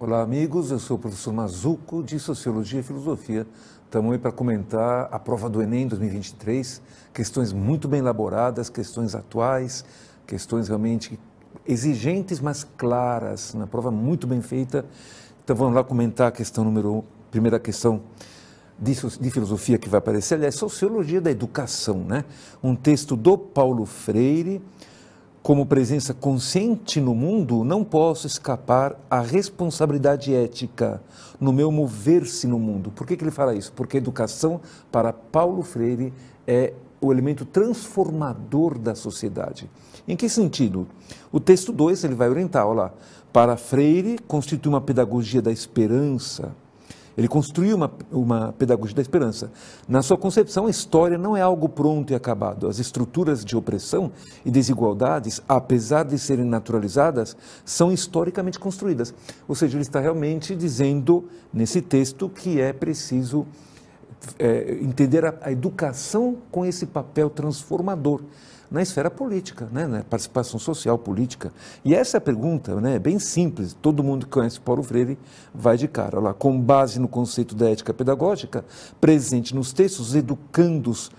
Olá, amigos. Eu sou o professor Mazuco, de Sociologia e Filosofia. Estamos aí para comentar a prova do Enem 2023. Questões muito bem elaboradas, questões atuais, questões realmente exigentes, mas claras. Uma prova muito bem feita. Então vamos lá comentar a questão número primeira questão de, de filosofia que vai aparecer, aliás, Sociologia da Educação, né? Um texto do Paulo Freire como presença consciente no mundo, não posso escapar à responsabilidade ética no meu mover-se no mundo. Por que, que ele fala isso? Porque a educação, para Paulo Freire, é o elemento transformador da sociedade. Em que sentido? O texto 2 ele vai orientar, olha lá. Para Freire, constitui uma pedagogia da esperança ele construiu uma, uma pedagogia da esperança. Na sua concepção, a história não é algo pronto e acabado. As estruturas de opressão e desigualdades, apesar de serem naturalizadas, são historicamente construídas. Ou seja, ele está realmente dizendo nesse texto que é preciso é, entender a, a educação com esse papel transformador na esfera política, né, na participação social política. E essa pergunta né, é bem simples, todo mundo que conhece Paulo Freire vai de cara. Lá, com base no conceito da ética pedagógica, presente nos textos, educandos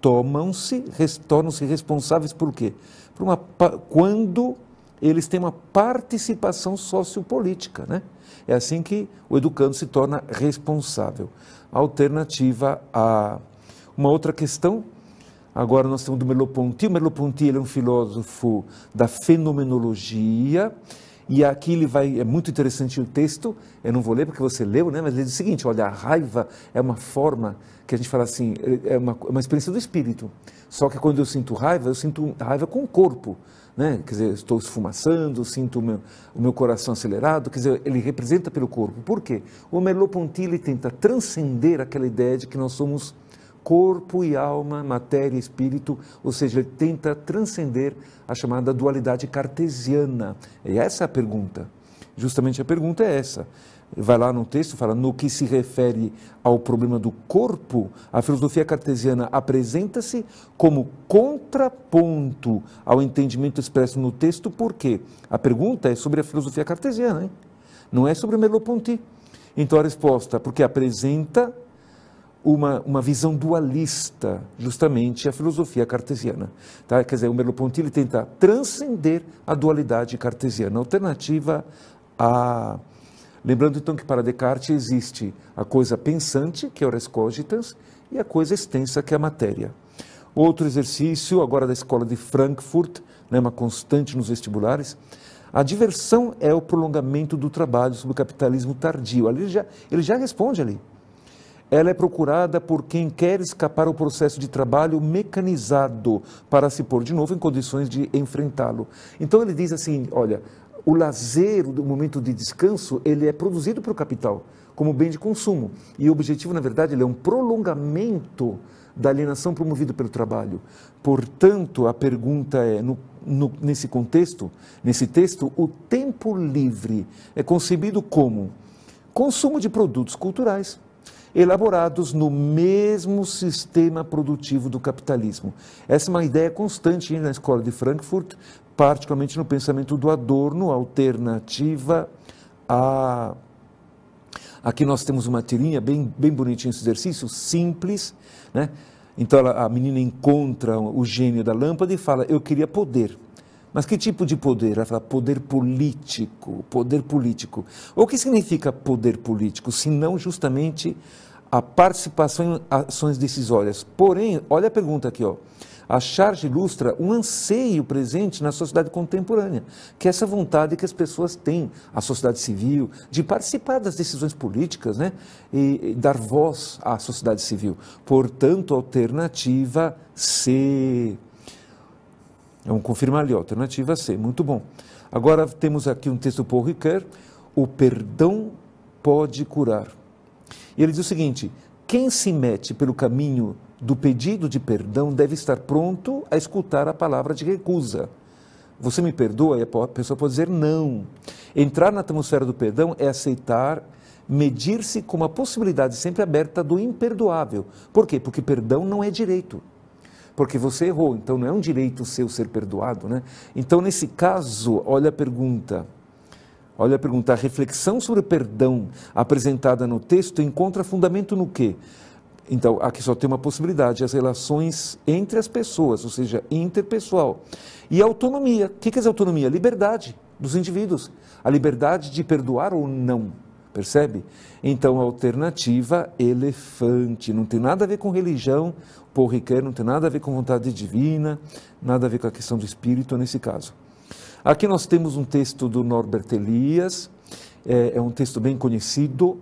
tomam-se, tornam-se responsáveis por quê? Por uma, quando eles têm uma participação sociopolítica, né? É assim que o educando se torna responsável. Alternativa a uma outra questão Agora nós temos do Merleau-Ponty. O Merleau-Ponty é um filósofo da fenomenologia. E aqui ele vai, é muito interessante o texto, eu não vou ler porque você leu, né? mas ele diz o seguinte: olha, a raiva é uma forma que a gente fala assim, é uma, uma experiência do espírito. Só que quando eu sinto raiva, eu sinto raiva com o corpo. Né? Quer dizer, estou esfumaçando, sinto o meu, o meu coração acelerado, quer dizer, ele representa pelo corpo. Por quê? O Merleau-Ponty tenta transcender aquela ideia de que nós somos corpo e alma, matéria e espírito, ou seja, ele tenta transcender a chamada dualidade cartesiana. E essa é a pergunta. Justamente a pergunta é essa. Vai lá no texto, fala, no que se refere ao problema do corpo, a filosofia cartesiana apresenta-se como contraponto ao entendimento expresso no texto, por quê? A pergunta é sobre a filosofia cartesiana, hein? não é sobre Merleau-Ponty. Então a resposta, porque apresenta uma, uma visão dualista, justamente a filosofia cartesiana. Tá? Quer dizer, o Merleau-Ponty tenta transcender a dualidade cartesiana, alternativa a... Lembrando então que para Descartes existe a coisa pensante, que é o res cogitans, e a coisa extensa, que é a matéria. Outro exercício, agora da escola de Frankfurt, né, uma constante nos vestibulares, a diversão é o prolongamento do trabalho sobre o capitalismo tardio. Ali ele já, ele já responde ali ela é procurada por quem quer escapar ao processo de trabalho mecanizado para se pôr de novo em condições de enfrentá-lo. Então ele diz assim, olha, o lazer, o momento de descanso, ele é produzido pelo capital como bem de consumo. E o objetivo, na verdade, ele é um prolongamento da alienação promovida pelo trabalho. Portanto, a pergunta é, no, no, nesse contexto, nesse texto, o tempo livre é concebido como consumo de produtos culturais, elaborados no mesmo sistema produtivo do capitalismo. Essa é uma ideia constante na escola de Frankfurt, particularmente no pensamento do Adorno, alternativa a. Aqui nós temos uma tirinha bem, bem bonitinha esse exercício, simples, né? Então a menina encontra o gênio da lâmpada e fala: Eu queria poder. Mas que tipo de poder? Ela fala poder político, poder político. O que significa poder político? Se não justamente a participação em ações decisórias. Porém, olha a pergunta aqui, ó. A charge ilustra um anseio presente na sociedade contemporânea, que é essa vontade que as pessoas têm, a sociedade civil, de participar das decisões políticas, né? E, e dar voz à sociedade civil. Portanto, alternativa C. Vamos confirmar ali, alternativa C. Muito bom. Agora temos aqui um texto Paul Ricoeur. O perdão pode curar. E ele diz o seguinte: quem se mete pelo caminho do pedido de perdão deve estar pronto a escutar a palavra de recusa. Você me perdoa? E a pessoa pode dizer não. Entrar na atmosfera do perdão é aceitar, medir-se com uma possibilidade sempre aberta do imperdoável. Por quê? Porque perdão não é direito. Porque você errou, então não é um direito seu ser perdoado, né? Então, nesse caso, olha a pergunta: Olha a pergunta: a reflexão sobre o perdão apresentada no texto encontra fundamento no quê? Então, aqui só tem uma possibilidade: as relações entre as pessoas, ou seja, interpessoal. E autonomia. O que é autonomia? Liberdade dos indivíduos. A liberdade de perdoar ou não. Percebe? Então, alternativa, elefante. Não tem nada a ver com religião, Paul Ricoeur, não tem nada a ver com vontade divina, nada a ver com a questão do espírito nesse caso. Aqui nós temos um texto do Norbert Elias, é, é um texto bem conhecido,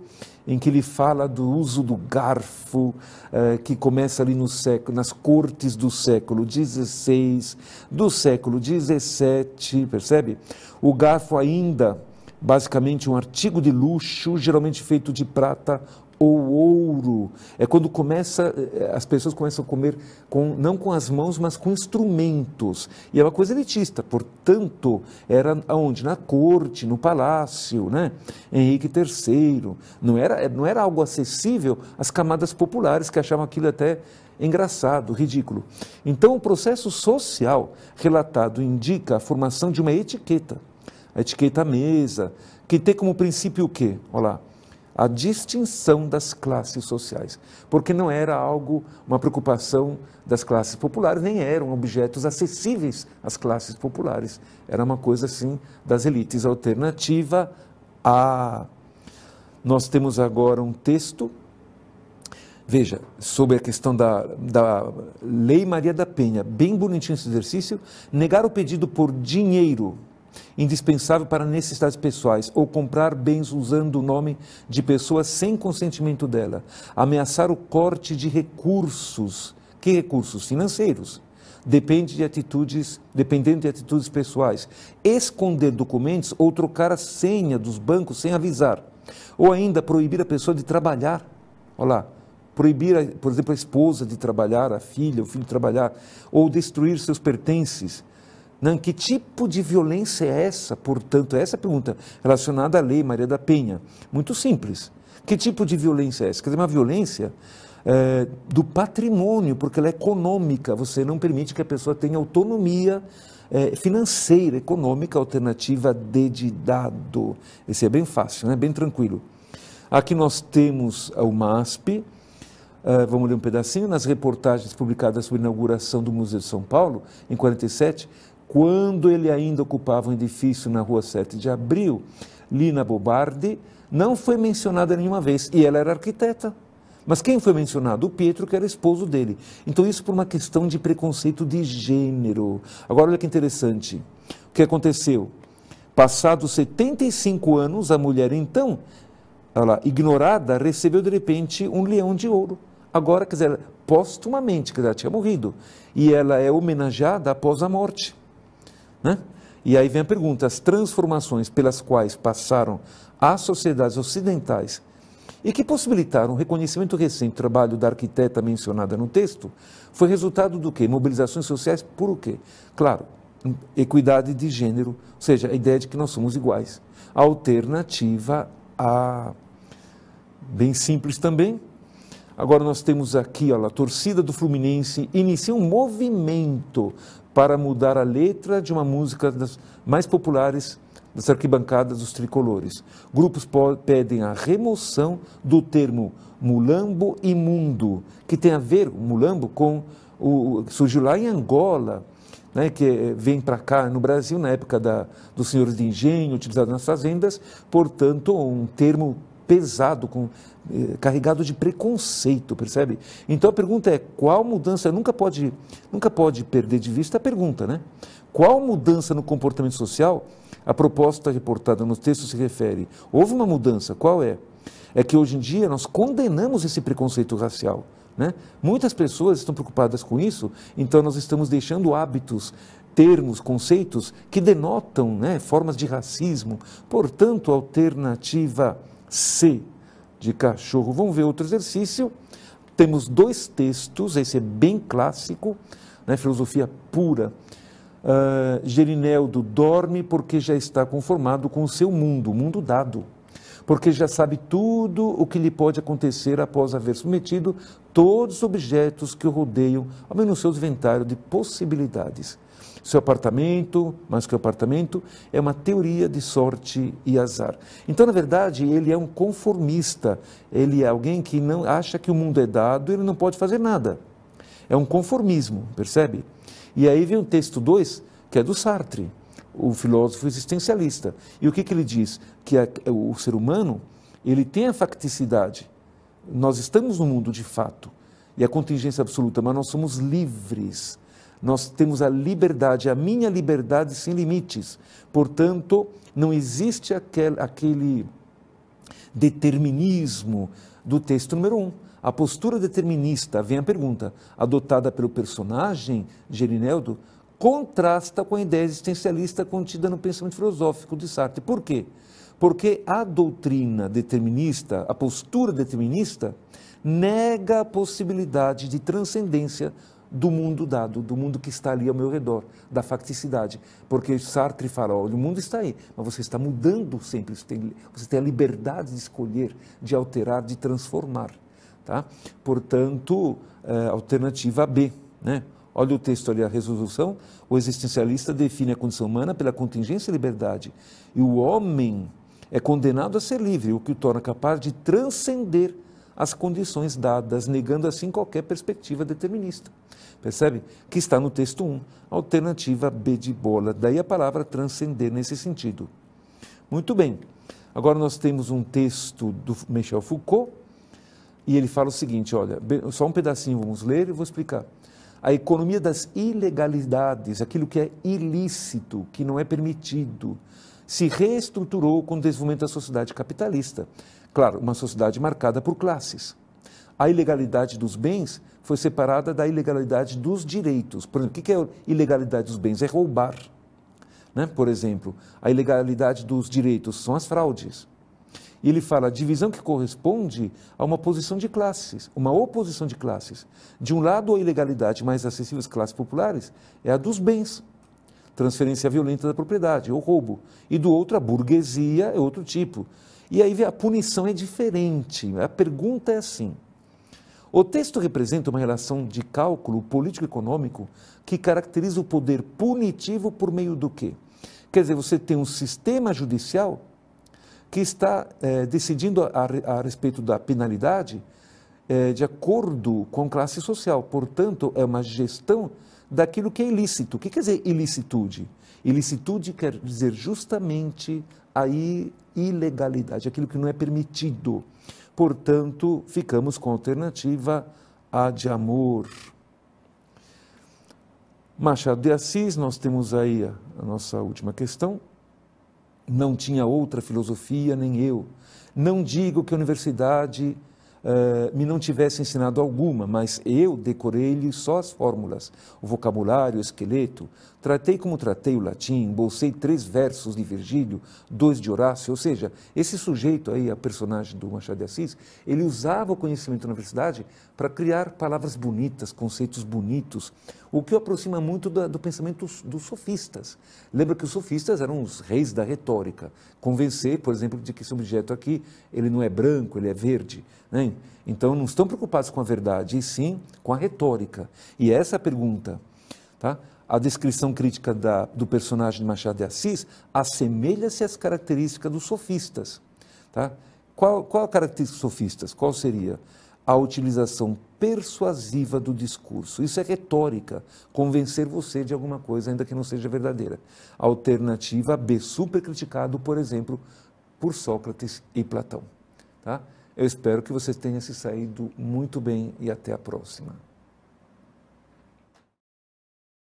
em que ele fala do uso do garfo, é, que começa ali no século, nas cortes do século XVI, do século XVII, percebe? O garfo ainda, basicamente um artigo de luxo, geralmente feito de prata ou ouro. É quando começa, eh, as pessoas começam a comer com, não com as mãos, mas com instrumentos. E é uma coisa elitista, portanto, era aonde? Na corte, no palácio, né? Henrique III. Não era, não era algo acessível às camadas populares que achavam aquilo até engraçado, ridículo. Então, o processo social relatado indica a formação de uma etiqueta. A etiqueta à mesa, que tem como princípio o quê? Olha lá a distinção das classes sociais, porque não era algo, uma preocupação das classes populares, nem eram objetos acessíveis às classes populares. Era uma coisa assim das elites. Alternativa a. Nós temos agora um texto, veja, sobre a questão da, da Lei Maria da Penha, bem bonitinho esse exercício, negar o pedido por dinheiro indispensável para necessidades pessoais, ou comprar bens usando o nome de pessoas sem consentimento dela, ameaçar o corte de recursos, que recursos? Financeiros, depende de atitudes, dependendo de atitudes pessoais, esconder documentos ou trocar a senha dos bancos sem avisar, ou ainda proibir a pessoa de trabalhar. Olha lá, proibir, por exemplo, a esposa de trabalhar, a filha, o filho de trabalhar, ou destruir seus pertences não, que tipo de violência é essa? Portanto, essa é pergunta relacionada à lei Maria da Penha. Muito simples. Que tipo de violência é essa? Quer dizer, uma violência é, do patrimônio, porque ela é econômica. Você não permite que a pessoa tenha autonomia é, financeira, econômica, alternativa de dado. Esse é bem fácil, né? bem tranquilo. Aqui nós temos o MASP, uh, vamos ler um pedacinho, nas reportagens publicadas sobre a inauguração do Museu de São Paulo, em 47, quando ele ainda ocupava um edifício na rua 7 de abril, Lina Bobardi não foi mencionada nenhuma vez, e ela era arquiteta. Mas quem foi mencionado? O Pietro, que era esposo dele. Então, isso por uma questão de preconceito de gênero. Agora, olha que interessante. O que aconteceu? Passados 75 anos, a mulher, então, ela, ignorada, recebeu de repente um leão de ouro. Agora, quer dizer, postumamente, dizer, ela tinha morrido. E ela é homenageada após a morte. Né? E aí vem a pergunta: as transformações pelas quais passaram as sociedades ocidentais e que possibilitaram o reconhecimento recente do trabalho da arquiteta mencionada no texto, foi resultado do quê? Mobilizações sociais por o quê? Claro, equidade de gênero, ou seja, a ideia de que nós somos iguais. Alternativa a. Bem simples também. Agora nós temos aqui ó, a torcida do Fluminense inicia um movimento para mudar a letra de uma música das mais populares das arquibancadas dos tricolores. Grupos pedem a remoção do termo mulambo imundo, que tem a ver, mulambo, com o surgiu lá em Angola, né, que vem para cá no Brasil na época da, dos senhores de engenho, utilizado nas fazendas, portanto, um termo pesado, com, eh, carregado de preconceito, percebe? Então a pergunta é: qual mudança? Nunca pode, nunca pode perder de vista a pergunta, né? Qual mudança no comportamento social a proposta reportada no texto se refere? Houve uma mudança, qual é? É que hoje em dia nós condenamos esse preconceito racial. Né? Muitas pessoas estão preocupadas com isso, então nós estamos deixando hábitos, termos, conceitos que denotam né, formas de racismo. Portanto, alternativa C de cachorro. Vamos ver outro exercício. Temos dois textos, esse é bem clássico, né, filosofia pura. Uh, Gerineldo dorme porque já está conformado com o seu mundo, o mundo dado, porque já sabe tudo o que lhe pode acontecer após haver submetido todos os objetos que o rodeiam ao seu inventário de possibilidades. Seu apartamento, mais que o apartamento, é uma teoria de sorte e azar. Então, na verdade, ele é um conformista, ele é alguém que não acha que o mundo é dado, ele não pode fazer nada. É um conformismo, percebe? E aí vem o texto 2, que é do Sartre, o filósofo existencialista. E o que, que ele diz? Que a, o ser humano, ele tem a facticidade. Nós estamos no mundo de fato, e a contingência absoluta, mas nós somos livres nós temos a liberdade, a minha liberdade sem limites. Portanto, não existe aquele, aquele determinismo do texto número um. A postura determinista, vem a pergunta, adotada pelo personagem Gerineldo, contrasta com a ideia existencialista contida no pensamento filosófico de Sartre. Por quê? Porque a doutrina determinista, a postura determinista, nega a possibilidade de transcendência do mundo dado, do mundo que está ali ao meu redor, da facticidade. Porque Sartre fala, olha, o mundo está aí, mas você está mudando sempre, você tem, você tem a liberdade de escolher, de alterar, de transformar. Tá? Portanto, é, alternativa B. Né? Olha o texto ali, a resolução. O existencialista define a condição humana pela contingência e liberdade. E o homem é condenado a ser livre, o que o torna capaz de transcender as condições dadas, negando assim qualquer perspectiva determinista. Percebe? Que está no texto 1, alternativa B de bola. Daí a palavra transcender nesse sentido. Muito bem. Agora nós temos um texto do Michel Foucault e ele fala o seguinte: olha, só um pedacinho vamos ler e vou explicar. A economia das ilegalidades, aquilo que é ilícito, que não é permitido, se reestruturou com o desenvolvimento da sociedade capitalista. Claro, uma sociedade marcada por classes. A ilegalidade dos bens foi separada da ilegalidade dos direitos. Por exemplo, o que é ilegalidade dos bens? É roubar. Né? Por exemplo, a ilegalidade dos direitos são as fraudes. E ele fala a divisão que corresponde a uma posição de classes, uma oposição de classes. De um lado, a ilegalidade mais acessível às classes populares é a dos bens, transferência violenta da propriedade, ou roubo. E do outro, a burguesia é outro tipo, e aí a punição é diferente. A pergunta é assim: o texto representa uma relação de cálculo político-econômico que caracteriza o poder punitivo por meio do quê? Quer dizer, você tem um sistema judicial que está é, decidindo a, a, respeito da penalidade é, de acordo com classe social. Portanto, é uma gestão daquilo que é ilícito. O que quer dizer ilicitude? Ilicitude quer dizer justamente a ilegalidade, aquilo que não é permitido. Portanto, ficamos com a alternativa A de amor. Machado de Assis, nós temos aí a, a nossa última questão. Não tinha outra filosofia, nem eu. Não digo que a universidade uh, me não tivesse ensinado alguma, mas eu decorei-lhe só as fórmulas, o vocabulário, o esqueleto. Tratei como tratei o latim, bolsei três versos de Virgílio, dois de Horácio, ou seja, esse sujeito aí, a personagem do Machado de Assis, ele usava o conhecimento da universidade para criar palavras bonitas, conceitos bonitos, o que o aproxima muito do, do pensamento dos, dos, sofistas. Lembra que os sofistas eram os reis da retórica. Convencer, por exemplo, de que esse objeto aqui, ele não é branco, ele é verde. Né? Então, não estão preocupados com a verdade, e sim com a retórica. E essa é pergunta. Tá? A descrição crítica da, do personagem de Machado de Assis assemelha-se às características dos sofistas. Tá? Qual, qual a característica dos sofistas? Qual seria? a utilização persuasiva do discurso. Isso é retórica, convencer você de alguma coisa, ainda que não seja verdadeira. Alternativa B, super criticado, por exemplo, por Sócrates e Platão. Tá? Eu espero que você tenha se saído muito bem e até a próxima.